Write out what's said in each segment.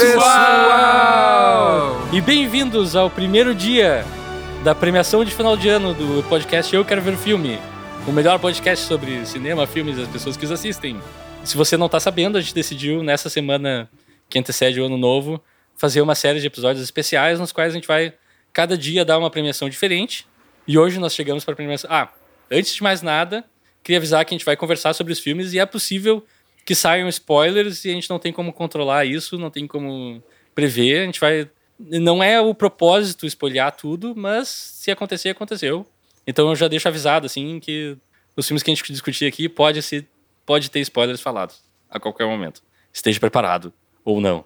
pessoal! E bem-vindos ao primeiro dia da premiação de final de ano do podcast Eu Quero Ver Filme. O melhor podcast sobre cinema, filmes e as pessoas que os assistem. Se você não tá sabendo, a gente decidiu nessa semana que antecede o ano novo fazer uma série de episódios especiais nos quais a gente vai cada dia dar uma premiação diferente. E hoje nós chegamos para a premiação. Ah, antes de mais nada, queria avisar que a gente vai conversar sobre os filmes e é possível que saiam spoilers e a gente não tem como controlar isso, não tem como prever. A gente vai. Não é o propósito espolhar tudo, mas se acontecer, aconteceu. Então eu já deixo avisado, assim, que os filmes que a gente discutir aqui pode, ser, pode ter spoilers falados a qualquer momento. Esteja preparado, ou não.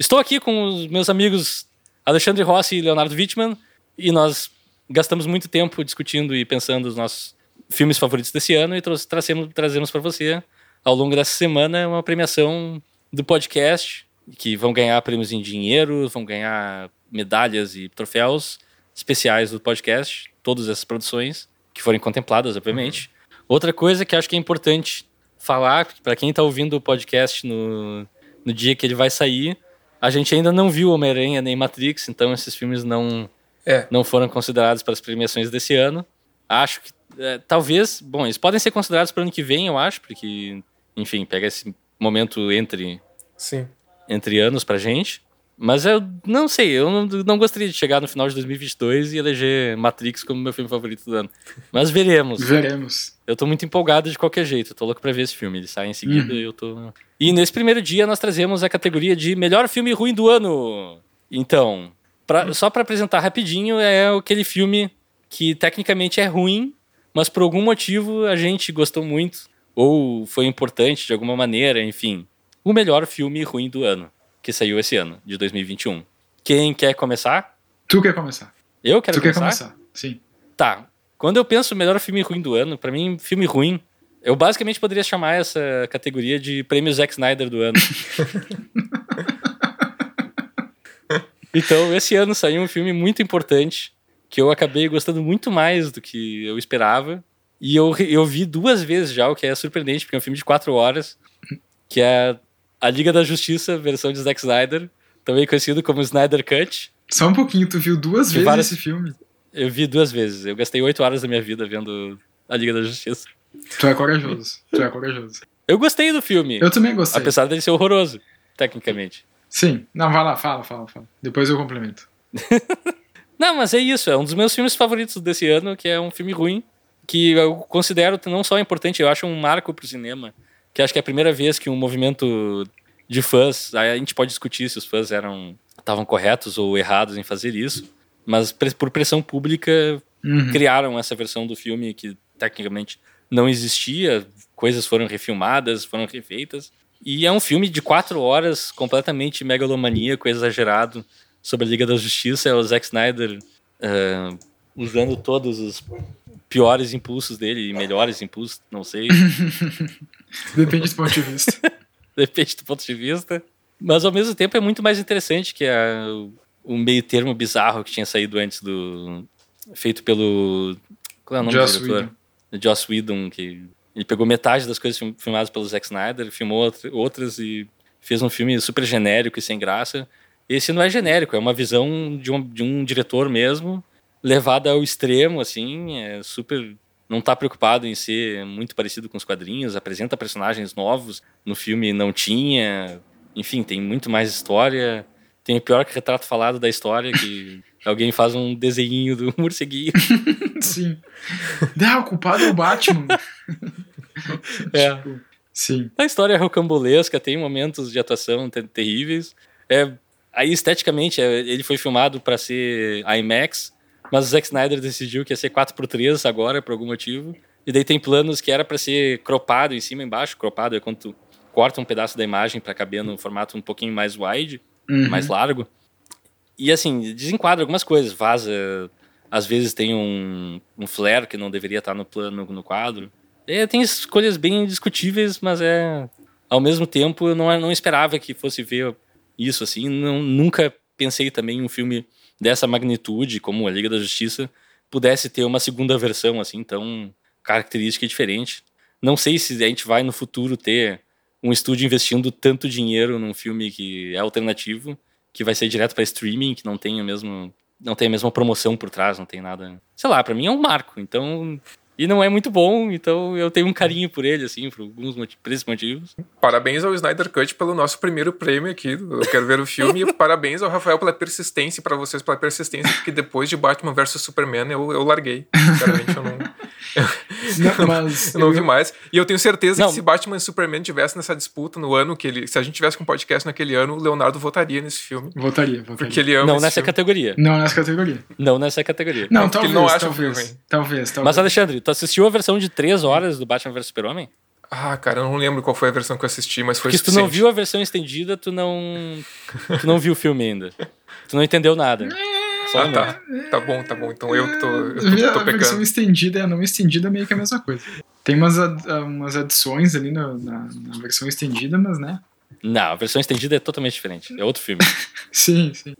Estou aqui com os meus amigos Alexandre Rossi e Leonardo Wittmann, e nós gastamos muito tempo discutindo e pensando os nossos filmes favoritos desse ano e trazemos, trazemos para você, ao longo dessa semana, uma premiação do podcast, que vão ganhar prêmios em dinheiro, vão ganhar medalhas e troféus especiais do podcast, todas essas produções que forem contempladas, obviamente. Outra coisa que acho que é importante falar, para quem está ouvindo o podcast no, no dia que ele vai sair, a gente ainda não viu Homem-Aranha nem Matrix, então esses filmes não, É. não foram considerados para as premiações desse ano. Acho que é, talvez, bom, eles podem ser considerados para o ano que vem, eu acho, porque, enfim, pega esse momento entre, Sim. entre anos pra gente. Mas eu não sei, eu não, não gostaria de chegar no final de 2022 e eleger Matrix como meu filme favorito do ano. Mas veremos. Veremos. Eu tô muito empolgado de qualquer jeito. Eu tô louco pra ver esse filme. Ele sai em seguida e eu tô. E nesse primeiro dia nós trazemos a categoria de melhor filme ruim do ano. Então, pra- só pra apresentar rapidinho, é aquele filme que tecnicamente é ruim, mas por algum motivo a gente gostou muito, ou foi importante de alguma maneira, enfim. O melhor filme ruim do ano, que saiu esse ano, de 2021. Quem quer começar? Tu quer começar? Eu quero tu quer começar? começar? Sim. Tá. Quando eu penso melhor filme ruim do ano, pra mim, filme ruim, eu basicamente poderia chamar essa categoria de prêmio Zack Snyder do ano. então, esse ano saiu um filme muito importante que eu acabei gostando muito mais do que eu esperava. E eu, eu vi duas vezes já, o que é surpreendente, porque é um filme de quatro horas, que é A Liga da Justiça, versão de Zack Snyder, também conhecido como Snyder Cut. Só um pouquinho, tu viu duas vezes várias- esse filme. Eu vi duas vezes. Eu gastei oito horas da minha vida vendo A Liga da Justiça. Tu é corajoso. Tu é corajoso. Eu gostei do filme, Eu também gostei. apesar dele ser horroroso, tecnicamente. Sim. Não, vai lá, fala, fala, fala. Depois eu complemento. Não, mas é isso. É um dos meus filmes favoritos desse ano, que é um filme ruim, que eu considero não só importante, eu acho um marco pro cinema. Que acho que é a primeira vez que um movimento de fãs, a gente pode discutir se os fãs eram estavam corretos ou errados em fazer isso, mas por pressão pública Uhum. criaram essa versão do filme que tecnicamente não existia, coisas foram refilmadas, foram refeitas. E é um filme de quatro horas, completamente megalomaníaco, exagerado, sobre a Liga da Justiça. É o Zack Snyder ah, usando todos os piores impulsos dele, e melhores impulsos, não sei, Depende do ponto de vista. depende do ponto de vista. Mas ao mesmo tempo é muito mais interessante que a, o meio termo bizarro que tinha saído antes do. feito pelo. Qual é o nome Joss do diretor? Whedon. Joss Whedon, que ele pegou metade das coisas film- filmadas pelo Zack Snyder, filmou outra- outras e fez um filme super genérico e sem graça. Esse não é genérico, é uma visão de um, de um diretor mesmo, levada ao extremo, assim, é super... Não tá preocupado em ser muito parecido com os quadrinhos, apresenta personagens novos, no filme não tinha, enfim, tem muito mais história, tem o pior retrato falado da história, que alguém faz um desenho do morceguinho. Sim. Não, o culpado é o Batman. É. Tipo, sim. A história é rocambolesca, tem momentos de atuação ter- terríveis. É, aí, esteticamente, é, ele foi filmado para ser IMAX, mas o Zack Snyder decidiu que ia ser 4x3 agora, por algum motivo. E daí tem planos que era para ser cropado em cima e embaixo. Cropado é quando tu corta um pedaço da imagem para caber num formato um pouquinho mais wide, Uhum. mais largo. E assim, desenquadra algumas coisas, vaza. Às vezes tem um, um flare que não deveria estar no plano no quadro. É, tem escolhas bem discutíveis, mas é. Ao mesmo tempo, eu não, não esperava que fosse ver isso assim. Não, nunca pensei também em um filme dessa magnitude, como a Liga da Justiça, pudesse ter uma segunda versão assim, tão característica e diferente. Não sei se a gente vai no futuro ter um estúdio investindo tanto dinheiro num filme que é alternativo, que vai ser direto pra streaming, que não tem o mesmo. Não tem a mesma promoção por trás, não tem nada. Sei lá, pra mim é um marco. Então. E não é muito bom, então eu tenho um carinho por ele, assim, por alguns motivos, motivos. Parabéns ao Snyder Cut pelo nosso primeiro prêmio aqui. Eu quero ver o filme. e parabéns ao Rafael pela persistência, e pra vocês pela persistência, porque depois de Batman vs Superman eu, eu larguei. Sinceramente, eu não, Não, mas eu não vi mais. E eu tenho certeza Não. que se Batman e Superman tivesse nessa disputa no ano que ele. Se a gente tivesse com um podcast naquele ano, o Leonardo votaria nesse filme. Votaria, votaria. Porque ele ama Não esse nessa filme. categoria. Não nessa categoria. Não nessa categoria. Não, talvez, ele não acha o talvez, filme. talvez, talvez. Mas, Alexandre, tu assistiu a versão de 3 horas do Batman vs Super-Homem? Ah, cara, eu não lembro qual foi a versão que eu assisti, mas foi Porque se tu não viu a versão estendida, tu não. Tu não viu o filme ainda. Tu não entendeu nada. Só Ah, um tá. Tá bom, tá bom. Então eu que tô, eu tô, tô a versão pecando. estendida e a não estendida é meio que a mesma coisa. Tem umas, ad- umas adições ali na, na, na versão estendida, mas né? Não, a versão estendida é totalmente diferente. É outro filme. Sim, sim.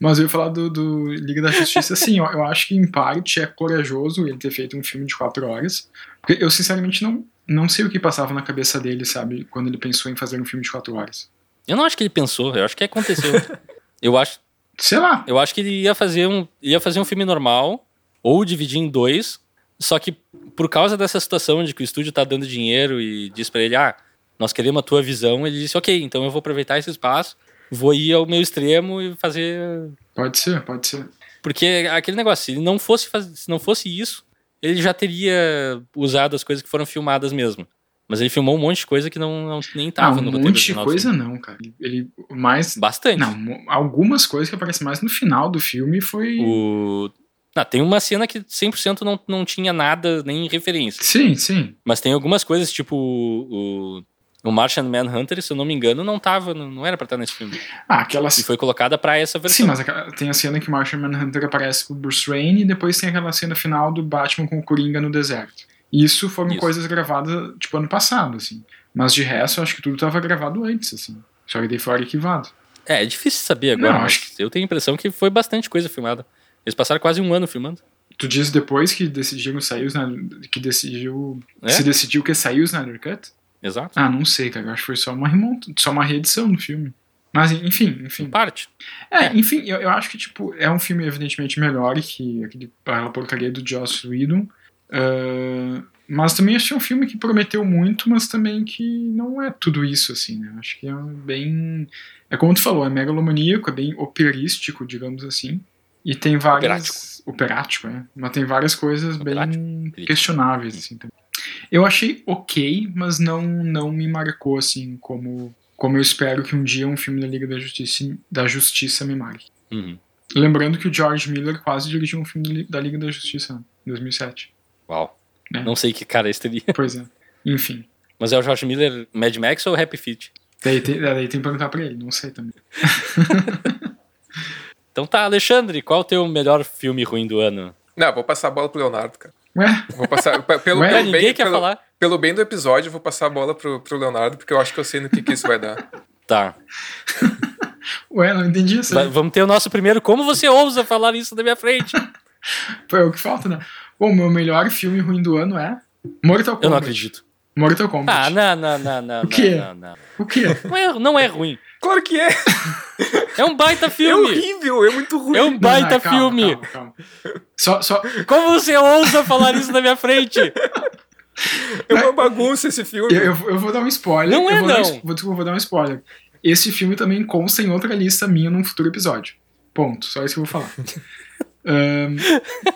Mas eu ia falar do, do Liga da Justiça, assim, ó, eu acho que em parte é corajoso ele ter feito um filme de quatro horas. Porque eu, sinceramente, não, não sei o que passava na cabeça dele, sabe, quando ele pensou em fazer um filme de quatro horas. Eu não acho que ele pensou, eu acho que aconteceu. Eu acho, Sei lá. eu acho que ele ia fazer um, ia fazer um filme normal ou dividir em dois, só que por causa dessa situação de que o estúdio tá dando dinheiro e diz pra ele, ah, nós queremos a tua visão, ele disse, ok, então eu vou aproveitar esse espaço, vou ir ao meu extremo e fazer Pode ser, pode ser. Porque aquele negócio, se ele não fosse se não fosse isso, ele já teria usado as coisas que foram filmadas mesmo. Mas ele filmou um monte de coisa que não, não nem Ah, tava um no roteiro monte de coisa filme. não, cara. Ele mais. Bastante. Não, algumas coisas que aparecem mais no final do filme foi. O... Não, tem uma cena que 100% não, não tinha nada, nem referência. Sim, sim. Mas tem algumas coisas, tipo o, o, Martian Manhunter, se eu não me engano, não tava, não, era pra estar nesse filme. Ah, aquelas. E foi colocada pra essa Sim, versão. mas aquela- tem a cena que o Martian Manhunter aparece com o Bruce Wayne e depois tem aquela cena final do Batman com o Coringa no deserto. Isso foram Isso. coisas gravadas, tipo, ano passado, assim. Mas de resto, eu acho que tudo tava gravado antes, assim. Só que daí foi arquivado. É, é difícil saber agora, Não, mas acho eu tenho a impressão que foi bastante coisa filmada. Eles passaram quase um ano filmando. Tu diz depois que decidiram sair o Snyder, que decidiu. É? Se decidiu que saiu o Snyder Cut? Exato. Ah, não sei, cara. Eu acho que foi só uma remonta, só uma reedição do filme. Mas, enfim, enfim. Parte. É, enfim, eu, eu acho que, tipo, é um filme evidentemente melhor que aquele, aquela porcaria do Joss Whedon. Ah, mas também achei um filme que prometeu muito, mas também que não é tudo isso, assim, né? Acho que é bem... É como tu falou, é megalomaníaco, é bem operístico, digamos assim. E tem várias... Operático. é. Mas tem várias coisas Operático. bem questionáveis, assim, também. Eu achei ok, mas não, não me marcou, assim, como, como eu espero que um dia um filme da Liga da Justiça, da Justiça me marque. Uhum. Lembrando que o George Miller quase dirigiu um filme da Li- da Liga da Justiça, né, em 2007. Uau. É. Não sei que cara esse teria. Pois é. Enfim. Mas é o George Miller Mad Max ou Happy Feet? Daí tem, daí tem que perguntar pra ele, não sei também. Então tá, Alexandre, qual o teu melhor filme ruim do ano? Não, vou passar a bola pro Leonardo, cara. Ué? Vou passar. pe- Pelo, Ué, pelo ninguém bem, quer pelo, falar. pelo bem do episódio, eu vou passar a bola pro, pro Leonardo, porque eu acho que eu sei no que, que isso vai dar. Tá. Ué, não entendi isso aí. vamos ter o nosso primeiro. Como você ousa falar isso na minha frente? É o que falta, né? Bom, meu melhor filme ruim do ano é Mortal Kombat. Eu não acredito. Mortal Kombat. Ah, não, não, não, não. O quê? Não, não, não. O quê? Não é, não é ruim. Claro que é! É um baita É filme. horrível, é muito ruim. É um baita Não, não, calma, filme. calma, calma. Só, só, Como você ousa falar isso na minha frente? É uma bagunça esse filme. eu, eu, eu vou dar um spoiler. Não eu é, vou Dar um, não. es- vou, desculpa, vou dar um spoiler. Esse filme também consta em outra lista minha num futuro episódio. Ponto. Só isso que eu vou falar. Ahn,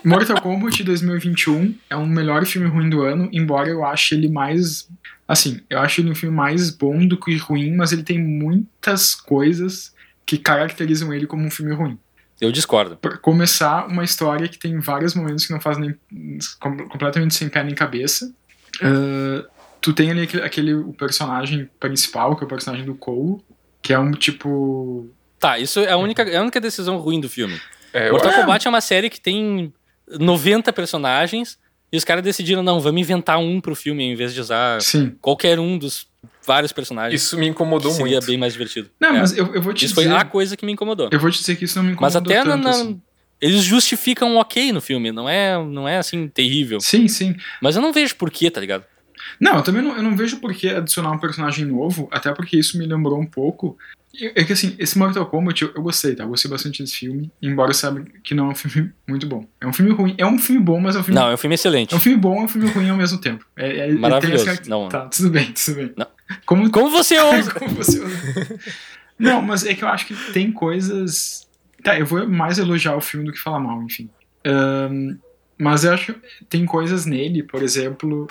Mortal Kombat 2021 é um melhor filme ruim do ano, embora eu ache ele mais. Assim, eu acho ele um filme mais bom do que ruim, mas ele tem muitas coisas que caracterizam ele como um filme ruim. Eu discordo. Pra começar, uma história que tem vários momentos que não fazem nem, com- completamente sem pé nem cabeça. Ah, tu tem ali aquele, aquele o personagem principal, que é o personagem do Cole, que é um tipo. Tá, isso é a única, é a única decisão ruim do filme. É, Mortal Kombat é uma série que tem 90 personagens e os caras decidiram, não, vamos inventar um pro filme em vez de usar Sim. qualquer um dos vários personagens. Isso me incomodou que seria muito. bem mais divertido. Não, É. mas eu, eu vou te Isso dizer. foi a coisa que me incomodou. Eu vou te dizer que isso não me Mas incomodou até na, tanto, na- assim. eles justificam ok no filme, não é, não é assim terrível. Sim, sim. Mas eu não vejo porquê, tá ligado? Não, eu também não, eu não vejo por que adicionar um personagem novo, até porque isso me lembrou um pouco. É que assim, esse Mortal Kombat eu, eu gostei, tá? Eu gostei bastante desse filme, embora eu saiba que não é um filme muito bom. É um filme ruim, é um filme bom, mas é um filme. Não, é um filme excelente. É um filme bom, é um filme ruim ao mesmo tempo. É, é, Maravilhoso. essa- Não. Tá, tudo bem, tudo bem. Não. Como, Como você ousa? como você. Não, mas é que eu acho que tem coisas. Tá, eu vou mais elogiar o filme do que falar mal, enfim. Ahn, mas eu acho que tem coisas nele, por exemplo,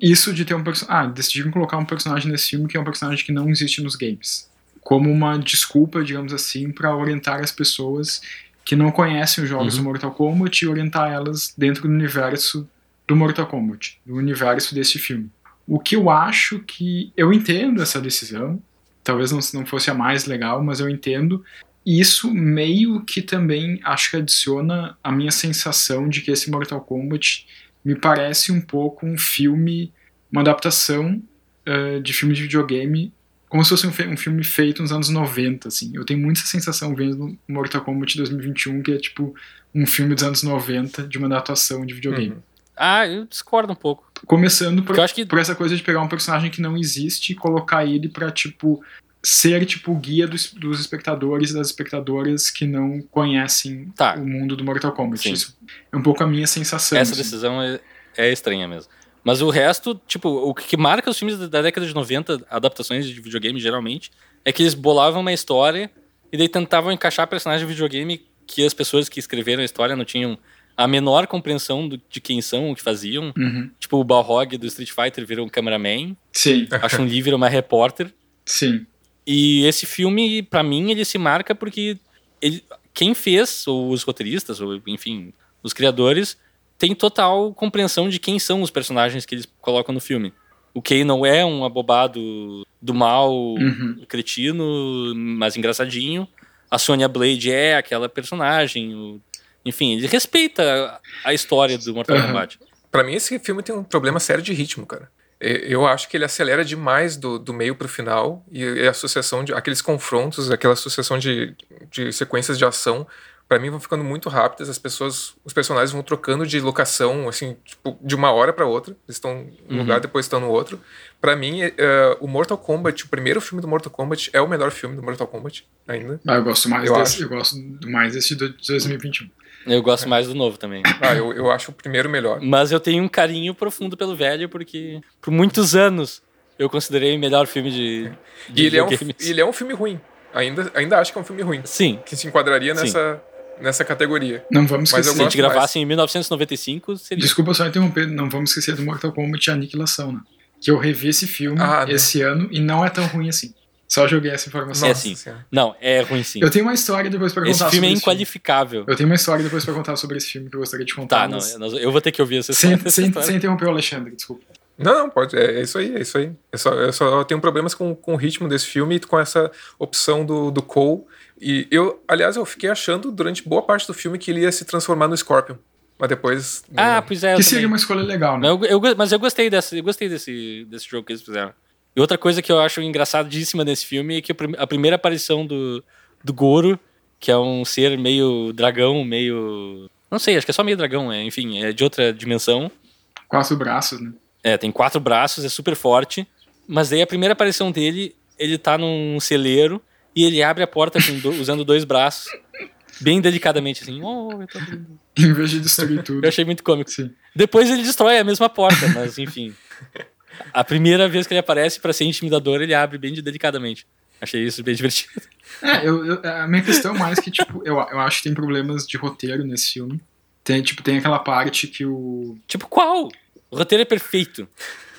isso de ter um personagem. Ah, decidiram colocar um personagem nesse filme que é um personagem que não existe nos games. Como uma desculpa, digamos assim, para orientar as pessoas que não conhecem os jogos Uhum. do Mortal Kombat e orientar elas dentro do universo do Mortal Kombat, do universo desse filme. O que eu acho que. Eu entendo essa decisão, talvez não, não fosse a mais legal, mas eu entendo. E isso meio que também acho que adiciona a minha sensação de que esse Mortal Kombat me parece um pouco um filme, uma adaptação eh, de filme de videogame, como se fosse um, um filme feito nos anos 90, assim. Eu tenho muita sensação vendo Mortal Kombat 2021, que é tipo um filme dos anos 90 de uma adaptação de videogame. Uhum. Ah, eu discordo um pouco. Começando por, que por essa coisa de pegar um personagem que não existe e colocar ele pra, tipo, ser, tipo, o guia dos, dos espectadores e das espectadoras que não conhecem Tá. o mundo do Mortal Kombat. Sim. Isso é um pouco a minha sensação. essa assim. decisão é, é estranha mesmo. Mas o resto, tipo, o que marca os filmes da- da década de 90, adaptações de videogame geralmente, é que eles bolavam uma história e daí tentavam encaixar personagens de videogame que as pessoas que escreveram a história não tinham a menor compreensão do- de quem são, o que faziam. Uhum. Tipo, o Balrog do Street Fighter virou um cameraman, Sim, a Chun-Li virou uma repórter. sim. E esse filme, pra mim, ele se marca porque ele, quem fez, ou os roteiristas, ou enfim, os criadores, tem total compreensão de quem são os personagens que eles colocam no filme. O Kay não é um abobado do mal, Uhum. cretino, mas engraçadinho. A Sonya Blade é aquela personagem. o- Enfim, ele respeita a- a história do Mortal Uhum. Kombat. Pra mim, esse filme tem um problema sério de ritmo, cara. E- Eu acho que ele acelera demais do, do meio pro final e a associação de aqueles confrontos, aquela associação de, de sequências de ação, pra mim vão ficando muito rápidas. As pessoas, os personagens vão trocando de locação, assim, tipo, de uma hora pra outra. Eles estão em um Uhum. lugar, depois estão no outro. Pra mim, é, é, o Mortal Kombat, o primeiro filme do Mortal Kombat, é o melhor filme do Mortal Kombat ainda. Ah, eu gosto mais Eu desse, acho. eu gosto mais desse de 2021. Eu gosto mais do novo também. Ah, eu, eu acho o primeiro melhor. Mas eu tenho um carinho profundo pelo velho, porque por muitos anos eu considerei o melhor filme de, de E ele é, um, ele é um filme ruim. Ainda, ainda acho que é um filme ruim. Sim. Que se enquadraria Sim. nessa, nessa categoria. Não vamos Mas eu Se a esquecer. gente gosto mais. gravasse em 1995, seria. Desculpa só interromper, não vamos esquecer do Mortal Kombat Aniquilação, né? Que eu revi esse filme Ah, né? esse ano e não é tão ruim assim. Só joguei essa informação. É assim. Não, é ruim sim. Eu tenho uma história depois pra contar Esse filme sobre é esse filme. inqualificável. Eu tenho uma história depois pra contar sobre esse filme que eu gostaria de contar. Tá, não, mas- nós- eu vou ter que ouvir essa sem, essa sem, história. sem interromper o Alexandre, desculpa. Não, não, pode. É, é isso aí, é isso aí. Eu só, eu só tenho problemas com, com o ritmo desse filme e com essa opção do, do Cole. E eu, aliás, eu fiquei achando durante boa parte do filme que ele ia se transformar no Scorpion. Mas depois. Ah, não. pois é. eu que também. seria uma escolha legal, né? Mas eu, eu mas eu gostei, dessa, eu gostei desse, desse jogo que eles fizeram. E outra coisa que eu acho engraçadíssima nesse filme é que a primeira aparição do, do Goro, que é um ser meio dragão, meio. Não sei, acho que é só meio dragão, é, enfim, é de outra dimensão. Quatro braços, né? É, tem quatro braços, é super forte. Mas daí a primeira aparição dele, ele tá num celeiro e ele abre a porta do- usando dois braços. Bem delicadamente, assim. Oh, eu, tô abrindo." Em vez de destruir tudo. eu achei muito cômico. Sim. Depois ele destrói a mesma porta, mas enfim. A primeira vez que ele aparece pra ser intimidador, ele abre bem delicadamente. Achei isso bem divertido. É, eu, eu- a minha questão mais que, tipo, eu, eu acho que tem problemas de roteiro nesse filme. Tem, tipo, tem aquela parte que o. Tipo, qual? O roteiro é perfeito.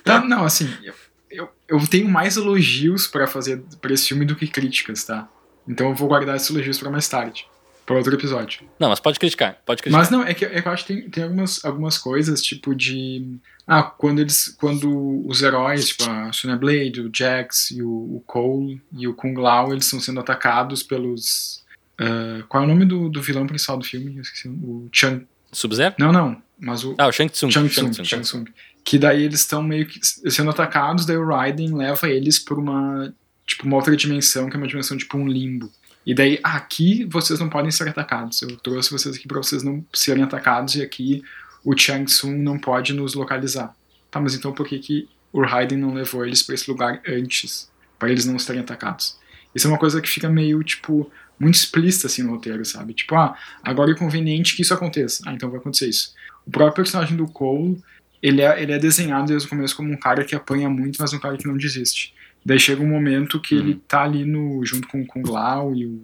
Tá, não, assim, eu, eu, eu tenho mais elogios pra fazer pra esse filme do que críticas, tá? Então eu vou guardar esses elogios pra mais tarde. Pra outro episódio. Não, mas pode criticar. Pode criticar. Mas não, é que, é que eu acho que tem, tem algumas, algumas coisas, tipo de. Ah, quando eles. Quando os heróis, tipo a Sonya Blade, o Jax e o, o Cole e o Kung Lao, eles estão sendo atacados pelos. ah, qual é o nome do, do vilão principal do filme? Eu esqueci. O Chang. Sub-Zero? Não, não. Mas o. Ah, o Shang Tsung. Shang Shang Tsung, Shang Tsung. Que daí eles estão meio que sendo atacados, daí o Raiden leva eles por uma. Tipo, uma outra dimensão, que é uma dimensão tipo um limbo. E daí, aqui vocês não podem ser atacados. Eu trouxe vocês aqui pra vocês não serem atacados, e aqui o Chang Tsung não pode nos localizar. Tá, mas então por que, que o Raiden não levou eles para esse lugar antes, para eles não serem atacados. Isso é uma coisa que fica meio, tipo, muito explícita assim no roteiro, sabe? Tipo, ah, agora é conveniente que isso aconteça. Ah, então vai acontecer isso. O próprio personagem do Cole, ele é, ele é desenhado desde o começo como um cara que apanha muito, mas um cara que não desiste. Daí chega um momento que ele tá ali no, junto com, com o Glau e o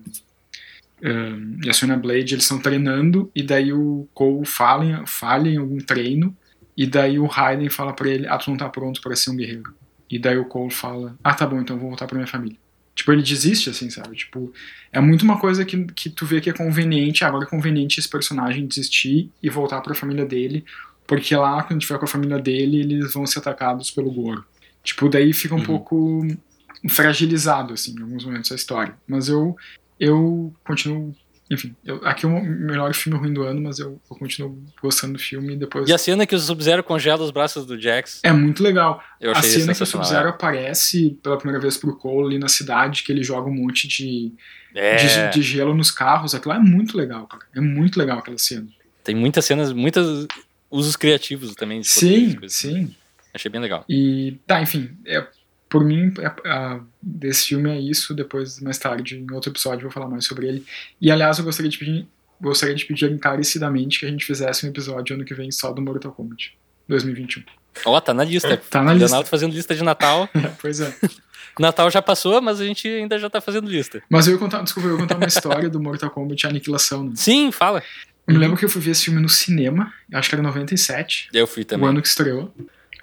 um, e a Sonya Blade, eles estão treinando, e daí o Cole falha, falha em algum treino, e daí o Raiden fala para ele, ah, tu não tá pronto para ser um guerreiro. E daí o Cole fala, ah, tá bom, então vou voltar pra minha família. Tipo, ele desiste, assim, sabe? Tipo, é muito uma coisa que, que tu vê que é conveniente, agora é conveniente esse personagem desistir e voltar pra família dele, porque lá, quando tiver com a família dele, eles vão ser atacados pelo Goro. Tipo, daí fica um uhum. pouco fragilizado, assim, em alguns momentos da história. Mas eu, eu continuo enfim, eu, aqui é o melhor filme ruim do ano, mas eu, eu continuo gostando do filme e depois. E a cena que o Sub-Zero congela os braços do Jax. É muito legal. Eu achei a cena que o Sub-Zero aparece pela primeira vez pro Cole ali na cidade, que ele joga um monte de, é. de, de, gelo nos carros. Aquilo é muito legal, cara. É muito legal aquela cena. Tem muitas cenas, muitos usos criativos também. sim, sim. Achei bem legal. E, tá, enfim, é, por mim, é, a, desse filme é isso. Depois, mais tarde, em outro episódio, eu vou falar mais sobre ele. E, aliás, eu gostaria de pedir, gostaria de pedir encarecidamente que a gente fizesse um episódio ano que vem só do Mortal Kombat 2021. Ó, oh, tá na lista. tá na lista. Leonardo fazendo lista de Natal. é, pois é. Natal já passou, mas a gente ainda já tá fazendo lista. Mas eu ia contar, desculpa, eu ia contar uma história do Mortal Kombat Aniquilação. Né? Sim, fala. Eu me lembro que eu fui ver esse filme no cinema, acho que era 97. Eu fui também. O ano que estreou.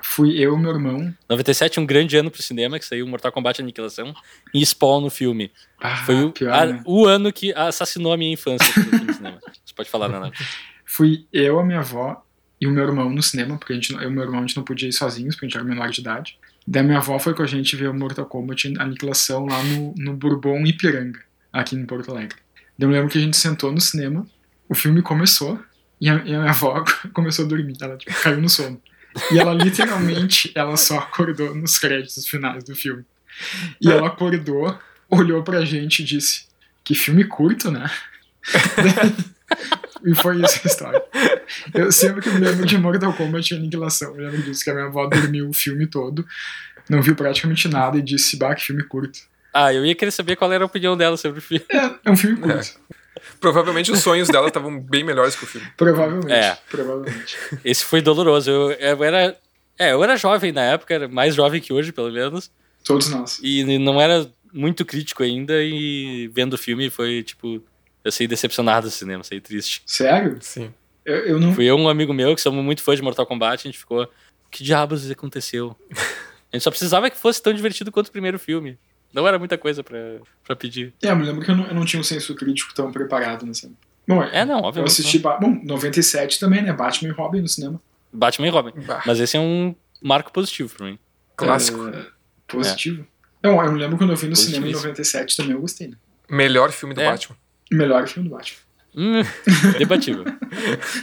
Fui eu e meu irmão. 97 um grande ano pro cinema, que saiu Mortal Kombat Aniquilação e Spawn no filme. Ah, Foi o, pior, a, né? o ano que assassinou a minha infância no cinema. Você pode falar, Leonardo. Fui eu, a minha avó e o meu irmão no cinema, porque a gente, eu e meu irmão a gente não podia ir sozinhos, porque a gente era menor de idade. Daí minha avó foi com a gente ver o Mortal Kombat Aniquilação lá no, no Bourbon Ipiranga, aqui em Porto Alegre. Daí eu lembro que a gente sentou no cinema, o filme começou e a, e a minha avó começou a dormir, ela tipo, caiu no sono. E ela literalmente, ela só acordou nos créditos finais do filme. E ela acordou, olhou pra gente e disse: Que filme curto, né? e foi isso a história. Eu sempre que me lembro de Mortal Kombat Aniquilação, eu lembro disso, que a minha avó dormiu o filme todo, não viu praticamente nada e disse: Bah, que filme curto. Ah, eu ia querer saber qual era a opinião dela sobre o filme. É, é um filme curto. É. Provavelmente os sonhos dela estavam bem melhores que o filme. Provavelmente. É. Provavelmente. Esse foi doloroso. Eu, eu era. É, eu era jovem na época, era mais jovem que hoje, pelo menos. Todos nós. E não era muito crítico ainda, e vendo o filme foi tipo. Eu saí decepcionado do cinema, saí triste. Sério? Sim. Eu, eu não. Fui eu um amigo meu que somos muito fãs de Mortal Kombat, a gente ficou. Que diabos aconteceu? A gente só precisava que fosse tão divertido quanto o primeiro filme. Não era muita coisa pra, pra pedir. É, eu me lembro que eu não, eu não tinha um senso crítico tão preparado nessa. Bom, É, não, eu obviamente. assisti. Ba- Bom, 97 também, né? Batman e Robin no cinema. não. Batman e Robin. Bah, Mas esse é um marco positivo pra mim. clássico. É, positivo. Não, eu me lembro quando eu vi no cinema em Positivíssimo. 97 também, eu gostei, né? Melhor filme do É. Batman. Melhor filme do Batman. Hum, debatível.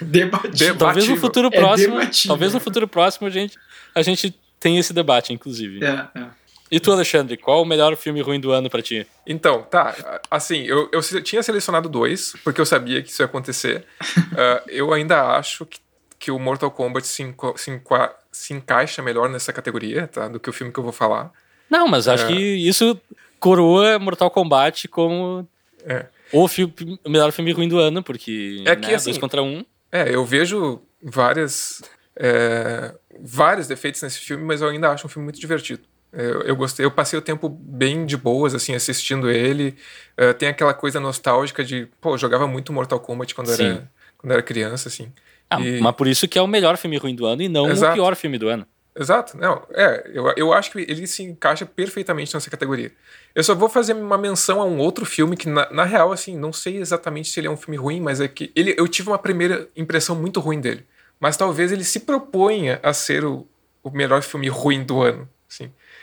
Debatível. Deba- talvez no futuro É próximo. debatível. talvez no futuro próximo a gente, a gente tenha esse debate, inclusive. É, é. E tu, Alexandre, qual o melhor filme ruim do ano pra ti? Então, tá. Assim, eu, eu tinha selecionado dois, porque eu sabia que isso ia acontecer. Ah, eu ainda acho que, que o Mortal Kombat se, enco- se, enqua- se encaixa melhor nessa categoria, tá? Do que o filme que eu vou falar. Não, mas acho É. que isso coroa Mortal Kombat como É. o, filme, o melhor filme ruim do ano, porque É que, né, assim, dois contra um. É, eu vejo várias, é, vários defeitos nesse filme, mas eu ainda acho um filme muito divertido. Eu, eu gostei, eu passei o tempo bem de boas, assim, assistindo ele. É, tem aquela coisa nostálgica de, pô, eu jogava muito Mortal Kombat quando, Sim. era, quando era criança, assim. Ah, E- Mas por isso que é o melhor filme ruim do ano e não Exato. o pior filme do ano. Exato, não, é, eu, eu acho que ele se encaixa perfeitamente nessa categoria. Eu só vou fazer uma menção a um outro filme que, na, na real, assim, não sei exatamente se ele é um filme ruim, mas é que ele, eu tive uma primeira impressão muito ruim dele. Mas talvez ele se proponha a ser o, o melhor filme ruim do ano,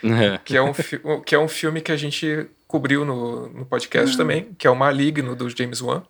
assim. Que é um, que é um filme que a gente cobriu no, no podcast também, que é o Maligno, do James Wan.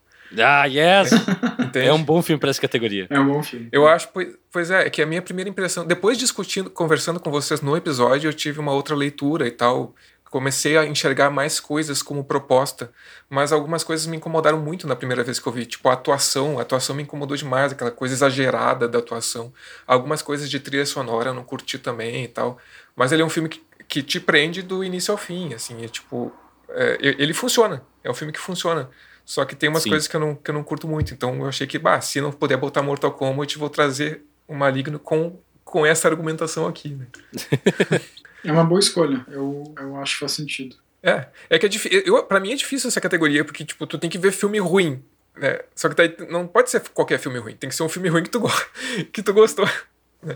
ah, yes! Entende? é um bom filme pra essa categoria. É um bom filme. Eu acho, pois, pois é, é que a minha primeira impressão, depois discutindo, conversando com vocês no episódio, eu tive uma outra leitura e tal, comecei a enxergar mais coisas como proposta, mas algumas coisas me incomodaram muito na primeira vez que eu vi, tipo a atuação, a atuação me incomodou demais, aquela coisa exagerada da atuação. Algumas coisas de trilha sonora eu não curti também e tal, mas ele é um filme que, que te prende do início ao fim, assim, é tipo, é, ele funciona, é um filme que funciona. Só que tem umas Sim. coisas que eu, não, que eu não curto muito, então eu achei que, bah, se não puder botar Mortal Kombat, vou trazer o Maligno com, com essa argumentação aqui, né? É uma boa escolha. Eu, eu acho que faz sentido. É, é que é difícil. Pra mim é difícil essa categoria, porque, tipo, tu tem que ver filme ruim. Né? Só que daí não pode ser qualquer filme ruim. Tem que ser um filme ruim que tu, que tu gostou.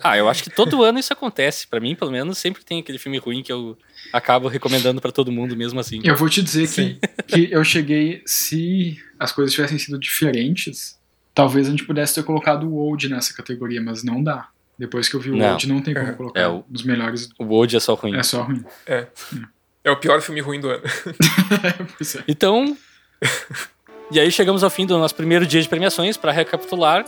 Ah, eu acho que todo ano isso acontece. para mim, pelo menos, sempre tem aquele filme ruim que eu acabo recomendando para todo mundo mesmo assim. Eu vou te dizer que, que eu cheguei. Se as coisas tivessem sido diferentes, talvez a gente pudesse ter colocado o Old nessa categoria, mas não dá. Depois que eu vi o não. Old, não tem como é. colocar é, o, nos melhores. O Old é só ruim. É só ruim. É. É o pior filme ruim do ano. é. Então. e aí chegamos ao fim do nosso primeiro dia de premiações para recapitular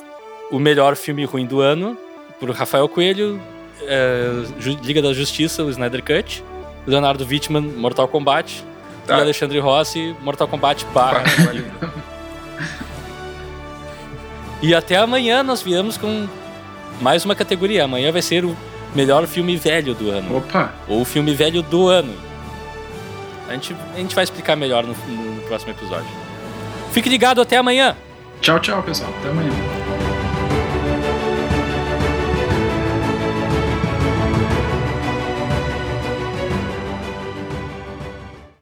o melhor filme ruim do ano por Rafael Coelho, é, Liga da Justiça, o Snyder Cut, Leonardo Wittmann, Mortal Kombat tá. e Alexandre Rossi, Mortal Kombat barra. e até amanhã nós viemos com mais uma categoria. Amanhã vai ser o melhor filme velho do ano. Opa! Ou o filme velho do ano. A gente, a gente vai explicar melhor no, no próximo episódio. Fique ligado, até amanhã! Tchau, tchau, pessoal. Até amanhã.